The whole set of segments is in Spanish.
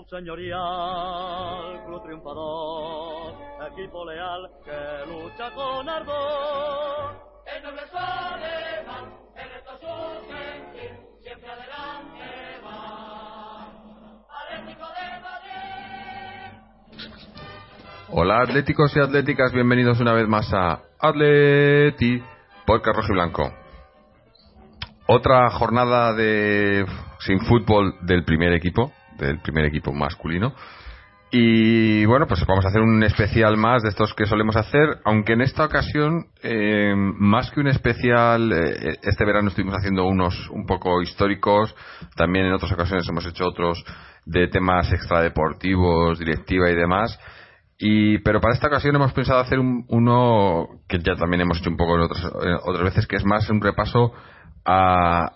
Club señorial, club triunfador, equipo leal que lucha con ardor. El noble Soleman, en estos su sentir, siempre adelante va. Atlético de Madrid. Hola atléticos y atléticas, bienvenidos una vez más a Atleti Podcast Rojo y Blanco. Otra jornada de sin fútbol del primer equipo, del primer equipo masculino. Y bueno, pues vamos a hacer un especial más de estos que solemos hacer, aunque en esta ocasión, eh, más que un especial, eh, este verano estuvimos haciendo unos un poco históricos, también en otras ocasiones hemos hecho otros de temas extradeportivos, directiva y demás. Y, pero para esta ocasión hemos pensado hacer un- uno que ya también hemos hecho un poco en otras, en otras veces, que es más un repaso a,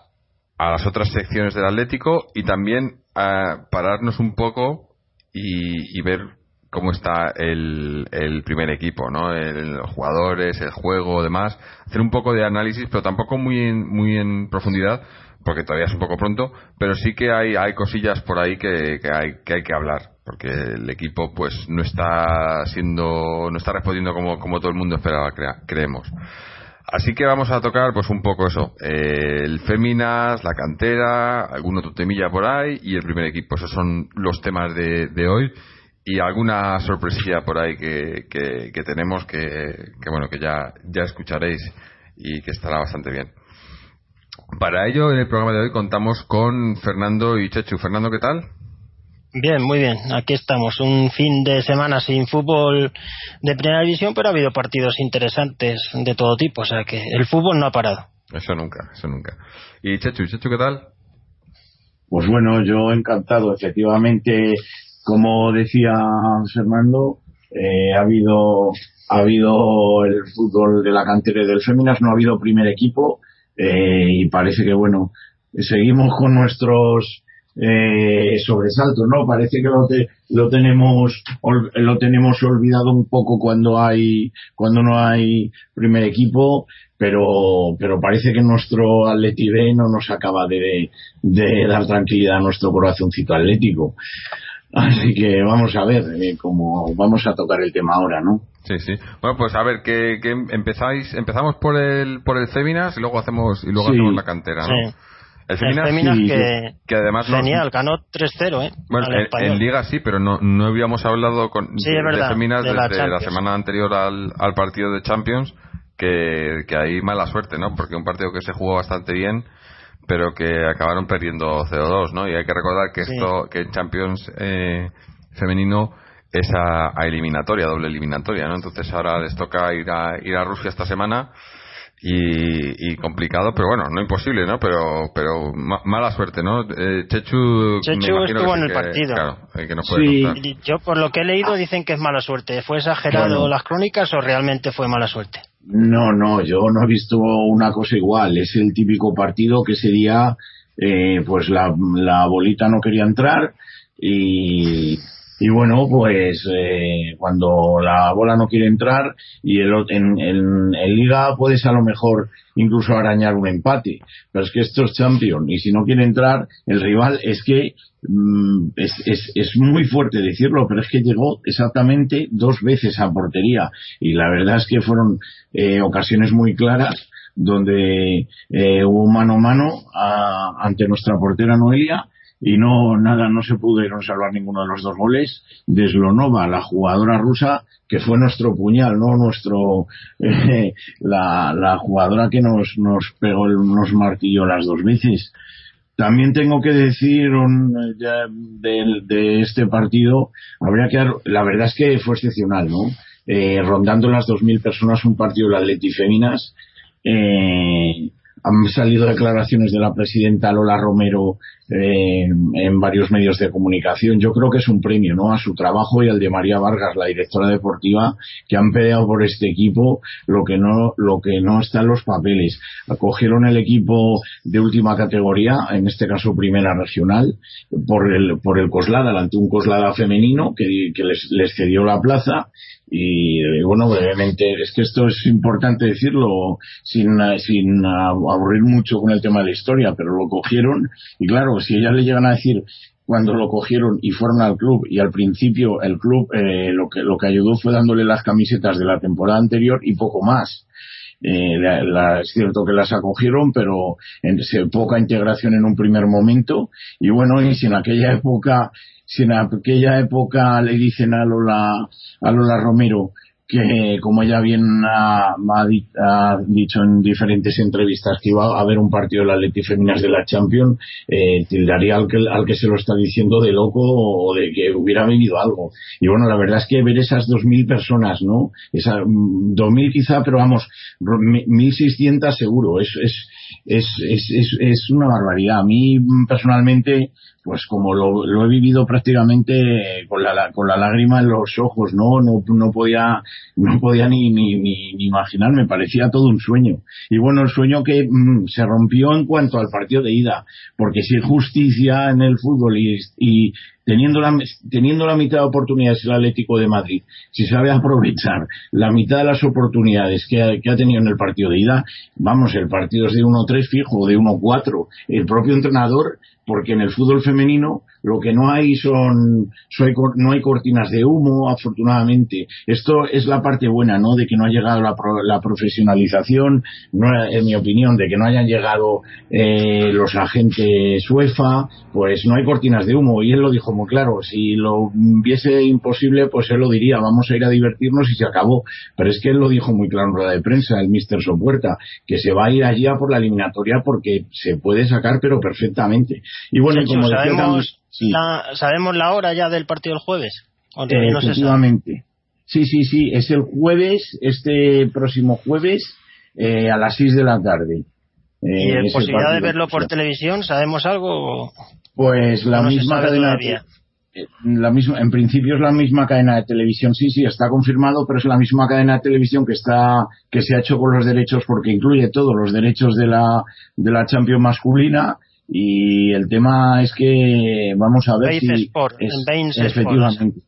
a las otras secciones del Atlético y también a pararnos un poco y, y ver cómo está el, el primer equipo, ¿no? El- los jugadores, el juego, demás. Hacer un poco de análisis, pero tampoco muy en, muy en profundidad, porque todavía es un poco pronto, pero sí que hay, hay cosillas por ahí que, que hay, que hay que hablar, porque el equipo pues no está siendo, no está respondiendo como, como todo el mundo esperaba, crea- creemos. Así que vamos a tocar pues un poco eso, eh, el Féminas, la cantera, algún otro temilla por ahí y el primer equipo. Esos son los temas de, de hoy y alguna sorpresilla por ahí que, que, que tenemos que, que, bueno que ya, ya escucharéis y que estará bastante bien. Para ello en el programa de hoy contamos con Fernando y Chechu. Fernando, ¿qué tal? Bien, muy bien. Aquí estamos. Un fin de semana sin fútbol de primera división, pero ha habido partidos interesantes de todo tipo. O sea que el fútbol no ha parado. Eso nunca, eso nunca. Y Chechu, Chechu, ¿qué tal? Pues bueno, yo encantado. Efectivamente, como decía Fernando, eh, ha habido ha habido el fútbol de la cantera y del Féminas, no ha habido primer equipo eh, y parece que bueno seguimos con nuestros eh, sobresaltos, ¿no? Parece que lo, te- lo tenemos ol- lo tenemos olvidado un poco cuando hay cuando no hay primer equipo, pero pero parece que nuestro Atleti B no nos acaba de, de dar tranquilidad a nuestro corazoncito atlético. Así que vamos a ver eh, cómo vamos a tocar el tema ahora, ¿no? Sí, sí. Bueno, pues a ver, que, que empezáis, empezamos por el por el Féminas y luego hacemos y luego Sí. hacemos la cantera, ¿no? Sí. El sí, que, que además genial, ganó 3-0, ¿eh? bueno, en, Liga sí, pero no, no habíamos hablado con, Sí, de, es verdad, de Féminas de la desde la semana anterior al, al partido de Champions, que, que hay mala suerte, ¿no? Porque un partido que se jugó bastante bien, pero que acabaron perdiendo 0-2, ¿no? Y hay que recordar que Sí. esto, que Champions eh, femenino es a, a eliminatoria, doble eliminatoria, ¿no? Entonces ahora les toca ir a, ir a Rusia esta semana y, y complicado, pero bueno, no imposible, ¿no? Pero pero ma- mala suerte, ¿no? Eh, Chechu, Chechu estuvo que en el que- partido. Claro, el que nos puede Sí. Yo, por lo que he leído, dicen que es mala suerte. ¿Fue exagerado Bueno. las crónicas o realmente fue mala suerte? No, no, yo no he visto una cosa igual. Es el típico partido que sería, eh, pues la, la bolita no quería entrar y, y bueno, pues eh, cuando la bola no quiere entrar y el, en, en, en liga puedes a lo mejor incluso arañar un empate, pero es que esto es champion y si no quiere entrar el rival es que mm, es, es, es muy fuerte decirlo, pero es que llegó exactamente dos veces a portería. Y la verdad es que fueron eh, ocasiones muy claras donde eh, hubo mano a mano a- ante nuestra portera Noelia y no nada no se pudieron salvar ninguno de los dos goles. De Slonova la jugadora rusa que fue nuestro puñal no nuestro eh, la, la jugadora que nos nos pegó nos martilló las dos veces. También tengo que decir un, de, este partido, habría que la verdad es que fue excepcional, ¿no? Eh, rondando las 2.000 personas un partido de Atleti Féminas, eh, han salido declaraciones de la presidenta Lola Romero eh, en varios medios de comunicación. Yo creo que es un premio, ¿no? A su trabajo y al de María Vargas, la directora deportiva, que han peleado por este equipo lo que no, lo que no está en los papeles. Acogieron el equipo de última categoría, en este caso primera regional, por el, por el Coslada, ante un Coslada femenino que, que les, les cedió la plaza y bueno, brevemente, es que esto es importante decirlo sin, sin aburrir mucho con el tema de la historia, pero lo cogieron y claro, si ellas le llegan a decir cuando lo cogieron y fueron al club y al principio el club eh, lo que lo que ayudó fue dándole las camisetas de la temporada anterior y poco más. Eh, es cierto que las acogieron pero en poca integración en un primer momento y bueno y si en aquella época si en aquella época le dicen a Lola a Lola Romero que como ella bien ha, ha, dicho en diferentes entrevistas que iba a haber un partido de las Leti Féminas de la Champions, eh, tildaría al que, al que se lo está diciendo de loco o de que hubiera vivido algo. Y bueno, la verdad es que ver esas 2.000 personas, ¿no? Esa, 2.000 quizá, pero vamos, 1.600 seguro, es, es, es, es, es una barbaridad. A mí personalmente pues como lo, lo, he vivido prácticamente con la, con la lágrima en los ojos, no, no, no podía, no podía ni, ni, ni, ni imaginar, me parecía todo un sueño. Y bueno, el sueño que mmm, se rompió en cuanto al partido de ida, porque si hay justicia en el fútbol y, y teniendo la, teniendo la mitad de oportunidades el Atlético de Madrid, si sabe aprovechar la mitad de las oportunidades que ha, que ha tenido en el partido de ida, vamos, el partido es de 1-3 fijo, de 1-4. El propio entrenador porque en el fútbol femenino lo que no hay son, no hay cortinas de humo, afortunadamente. Esto es la parte buena, ¿no? De que no ha llegado la, la profesionalización, no, en mi opinión, de que no hayan llegado eh, los agentes UEFA, pues no hay cortinas de humo. Y él lo dijo muy claro, si lo viese imposible, pues él lo diría, vamos a ir a divertirnos y se acabó. Pero es que él lo dijo muy claro en rueda de prensa, el Mister Sopuerta, que se va a ir allí a por la eliminatoria porque se puede sacar, pero perfectamente. Y bueno, como sabemos, también, sí. la, ¿sabemos la hora ya del partido del jueves? Eh, no efectivamente. Sí, sí, sí, es el jueves, este próximo jueves, eh, a las 6 de la tarde. ¿Y eh, posibilidad de verlo por televisión? ¿Sabemos algo? Pues la no misma cadena. La misma, en principio es la misma cadena de televisión, sí, sí, está confirmado, pero es la misma cadena de televisión que está, que se ha hecho con los derechos, porque incluye todos los derechos de la, de la Champions masculina, y el tema es que vamos a ver Bain si Sport, es, efectivamente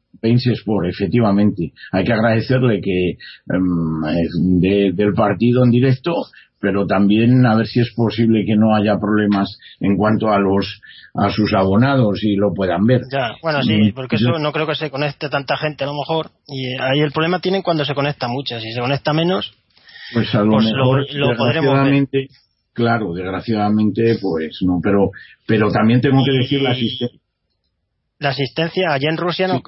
Sport efectivamente hay que agradecerle que um, de, del partido en directo pero también a ver si es posible que no haya problemas en cuanto a los a sus abonados y lo puedan ver. Ya, bueno, sí, porque eso no creo que se conecte tanta gente a lo mejor y ahí el problema tienen cuando se conecta mucha, si se conecta menos pues a lo pues mejor lo, lo podremos ver. Claro, desgraciadamente, pues no, pero, pero también tengo que decir la asistencia. La asistencia, allá en Rusia, ¿no?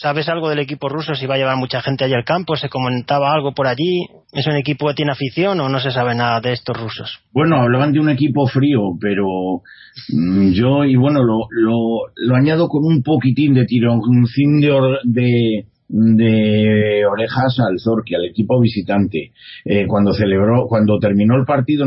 ¿sabes algo del equipo ruso? Si va a llevar mucha gente allí al campo, ¿se comentaba algo por allí? ¿Es un equipo que tiene afición o no se sabe nada de estos rusos? Bueno, hablaban de un equipo frío, pero mmm, yo, y bueno, lo, lo, lo añado con un poquitín de tironcín de, de, de orejas al Zorqui, al equipo visitante. Eh, cuando celebró, cuando terminó el partido